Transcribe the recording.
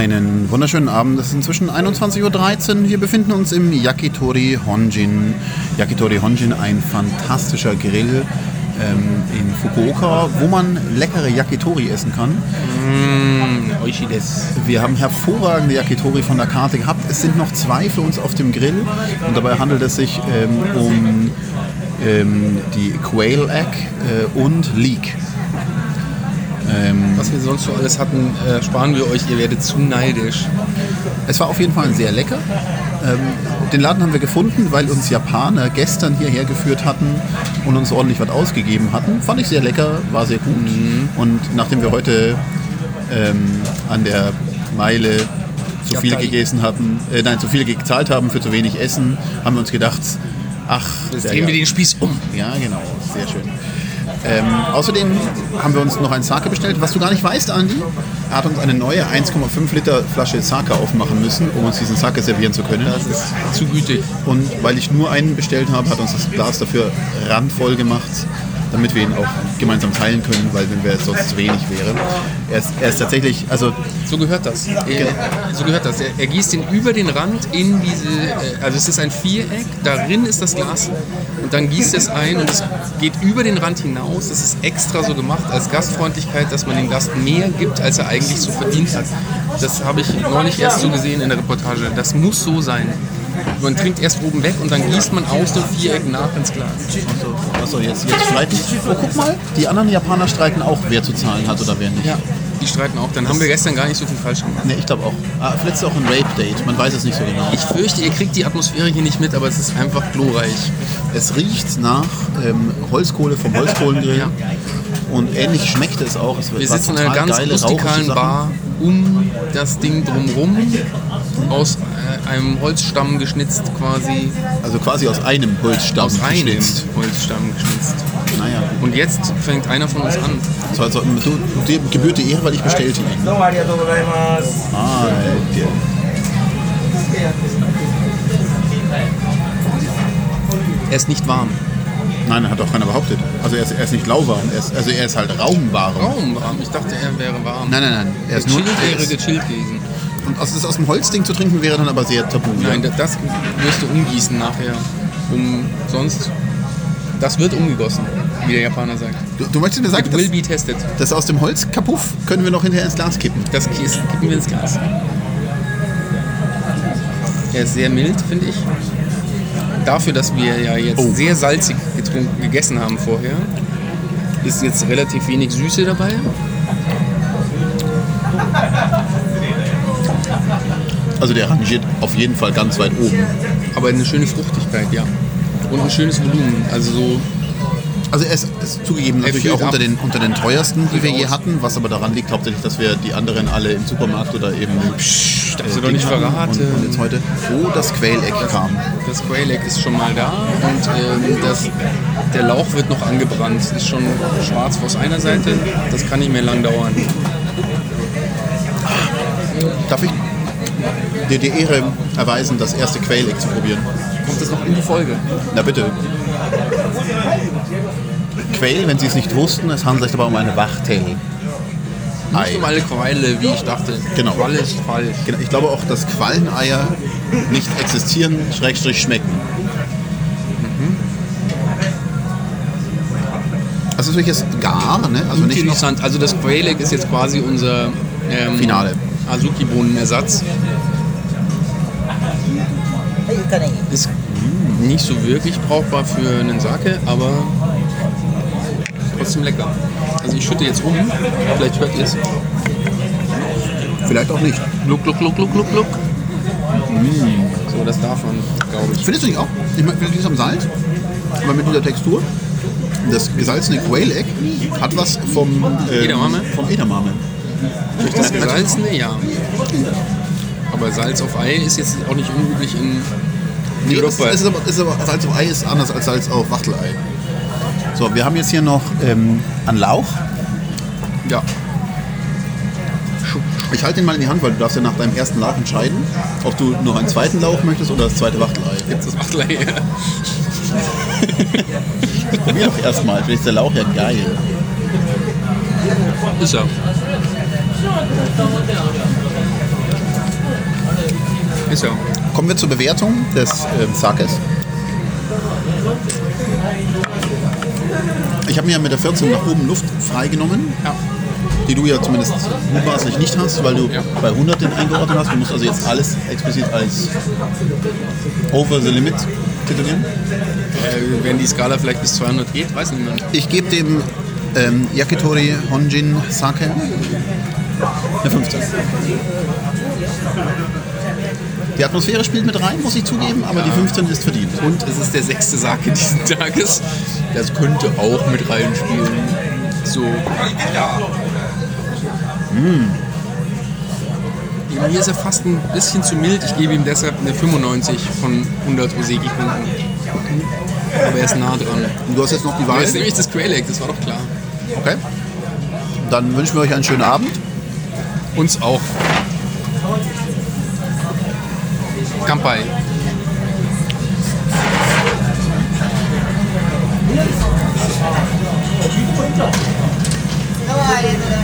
Einen wunderschönen Abend. Es ist inzwischen 21.13 Uhr. Wir befinden uns im Yakitori Honjin. Yakitori Honjin, ein fantastischer Grill ähm, in Fukuoka, wo man leckere Yakitori essen kann. Desu. Wir haben hervorragende Yakitori von der Karte gehabt. Es sind noch zwei für uns auf dem Grill und dabei handelt es sich ähm, um ähm, die Quail Egg äh, und Leek. Ähm, Was wir sonst so alles hatten, äh, sparen wir euch, ihr werdet zu neidisch. Es war auf jeden Fall sehr lecker. Ähm, den Laden haben wir gefunden, weil uns Japaner gestern hierher geführt hatten und uns ordentlich was ausgegeben hatten. Fand ich sehr lecker, war sehr gut. Mhm. Und nachdem wir heute ähm, an der Meile zu viel gegessen hatten, äh, nein, zu viel gezahlt haben für zu wenig Essen, haben wir uns gedacht, ach, jetzt drehen wir den Spieß um. Ja, genau, sehr schön. Ähm, außerdem haben wir uns noch ein Sake bestellt. Was du gar nicht weißt, Andi, er hat uns eine neue 1,5 Liter Flasche Sake aufmachen müssen, um uns diesen Sake servieren zu können. Das ist zu gütig. Und weil ich nur einen bestellt habe, hat uns das Glas dafür randvoll gemacht damit wir ihn auch gemeinsam teilen können, weil wenn wir es sonst zu wenig wäre. Er ist, er ist tatsächlich, also so gehört das. Er, so gehört das. Er, er, gießt ihn über den Rand in diese, äh, also es ist ein Viereck, darin ist das Glas und dann gießt es ein und es geht über den Rand hinaus. Das ist extra so gemacht als Gastfreundlichkeit, dass man dem Gast mehr gibt, als er eigentlich so verdient hat. Das habe ich neulich erst so gesehen in der Reportage. Das muss so sein. Man trinkt erst oben weg und dann gießt man aus dem Viereck nach ins Glas. Achso, jetzt, jetzt streiten. Oh, guck mal, die anderen Japaner streiten auch, wer zu zahlen hat oder wer nicht. Ja, die streiten auch. Dann das haben wir gestern gar nicht so viel falsch gemacht. Ne, ich glaube auch. Ah, vielleicht ist auch ein Rape-Date, man weiß es nicht so genau. Ich fürchte, ihr kriegt die Atmosphäre hier nicht mit, aber es ist einfach glorreich. Es riecht nach ähm, Holzkohle vom Holzkohlengrill. ja. Und ähnlich schmeckt es auch. Es wir sitzen in einer ganz rustikalen Bar um das Ding drumherum aus einem Holzstamm geschnitzt quasi. Also quasi aus einem Holzstamm aus geschnitzt. einem Holzstamm geschnitzt. Naja. Und jetzt fängt einer von uns an. So, also, du, du gebührt die Ehre, weil ich bestellte ihn. Ah, okay. Er ist nicht warm. Nein, hat auch keiner behauptet. Also er ist, er ist nicht lauwarm, er ist, also er ist halt raumwarm. Raumwarm? Ich dachte, er wäre warm. Nein, nein, nein. Er ist gechillt nur, wäre gechillt gewesen. Und aus, das aus dem Holzding zu trinken wäre dann aber sehr tabu. Nein, ja? das wirst du umgießen nachher. Um sonst. Das wird umgegossen, wie der Japaner sagt. Du, du möchtest mir sagen, It will be tested. das aus dem Holzkapuff können wir noch hinterher ins Glas kippen. Das kippen wir ins Glas. Er ist sehr mild, finde ich. Dafür, dass wir ja jetzt oh. sehr salzig getrunken, gegessen haben vorher, ist jetzt relativ wenig Süße dabei. Also der rangiert auf jeden Fall ganz weit oben. Aber eine schöne Fruchtigkeit, ja. Und ein schönes Volumen. Also so. Also er ist, ist zugegeben natürlich auch unter den, unter den teuersten, die wir je hatten, was aber daran liegt hauptsächlich, dass wir die anderen alle im Supermarkt oder eben Psch, das äh, doch nicht verraten. Und, und, jetzt heute, wo das Quäleck kam. Das Quäleck ist schon mal da und ähm, das, der Lauch wird noch angebrannt. Ist schon schwarz aus einer Seite, das kann nicht mehr lang dauern. Darf ich dir die Ehre erweisen, das erste Quail-Egg zu probieren. Kommt das noch in die Folge? Na bitte. Quail, wenn Sie es nicht wussten, es handelt sich dabei um eine Wachtel. Nicht um alle Qualle, wie ich dachte. Genau. Qualle ist falsch. Genau. Ich glaube auch, dass Qualleneier nicht existieren, schrägstrich schmecken. Mhm. Also ist wirklich jetzt gar, ne? Also Interessant. also das Quail ist jetzt quasi unser ähm, Finale. Azuki-Bohnenersatz. Ist nicht so wirklich brauchbar für einen Sake, aber trotzdem lecker. Also ich schütte jetzt um, vielleicht hört ihr es. Vielleicht auch nicht. Gluck, gluck, gluck, gluck, gluck, gluck. Mm. So, das darf man, glaube ich. Findest du nicht auch? Ich meine, vielleicht am Salz, aber mit dieser Textur. Das gesalzene Quail-Egg hat was vom, ähm, Edamame. vom Edamame. Durch das Gesalzene, ja. Aber Salz auf Ei ist jetzt auch nicht unüblich in nee, Europa. Ist, ist, aber, ist aber, Salz auf Ei ist anders als Salz auf Wachtelei. So, wir haben jetzt hier noch ähm, einen Lauch. Ja. Ich halte den mal in die Hand, weil du darfst ja nach deinem ersten Lauch entscheiden, ob du noch einen zweiten Lauch möchtest oder das zweite Wachtelei. Jetzt das Wachtelei. Probier doch erstmal, vielleicht ist der Lauch ja geil. Ist er. Ist ja. Kommen wir zur Bewertung des ähm, Sakes. Ich habe mir mit der 14 nach oben Luft freigenommen, Ja. die du ja zumindest mutmaßlich nicht hast, weil du Ja. bei 100 den eingeordnet hast. Du musst also jetzt alles explizit als over the limit titulieren. Äh, wenn die Skala vielleicht bis 200 geht, weiß niemand. Ich gebe dem ähm, Yakitori Honjin Sake eine 15. Die Atmosphäre spielt mit rein, muss ich zugeben, aber die 15 ist verdient. Und es ist der sechste Sake diesen Tages. Das könnte auch mit reinspielen. So. Ja, Mir ist er fast ein bisschen zu mild. Ich gebe ihm deshalb eine 95 von 100 Oseki-Punkten. Aber er ist nah dran. Und du hast jetzt noch die Wahl. jetzt nehme ich das Quail das war doch klar. Okay. Dann wünschen wir euch einen schönen Abend. Uns auch. Кампай. Давай, это.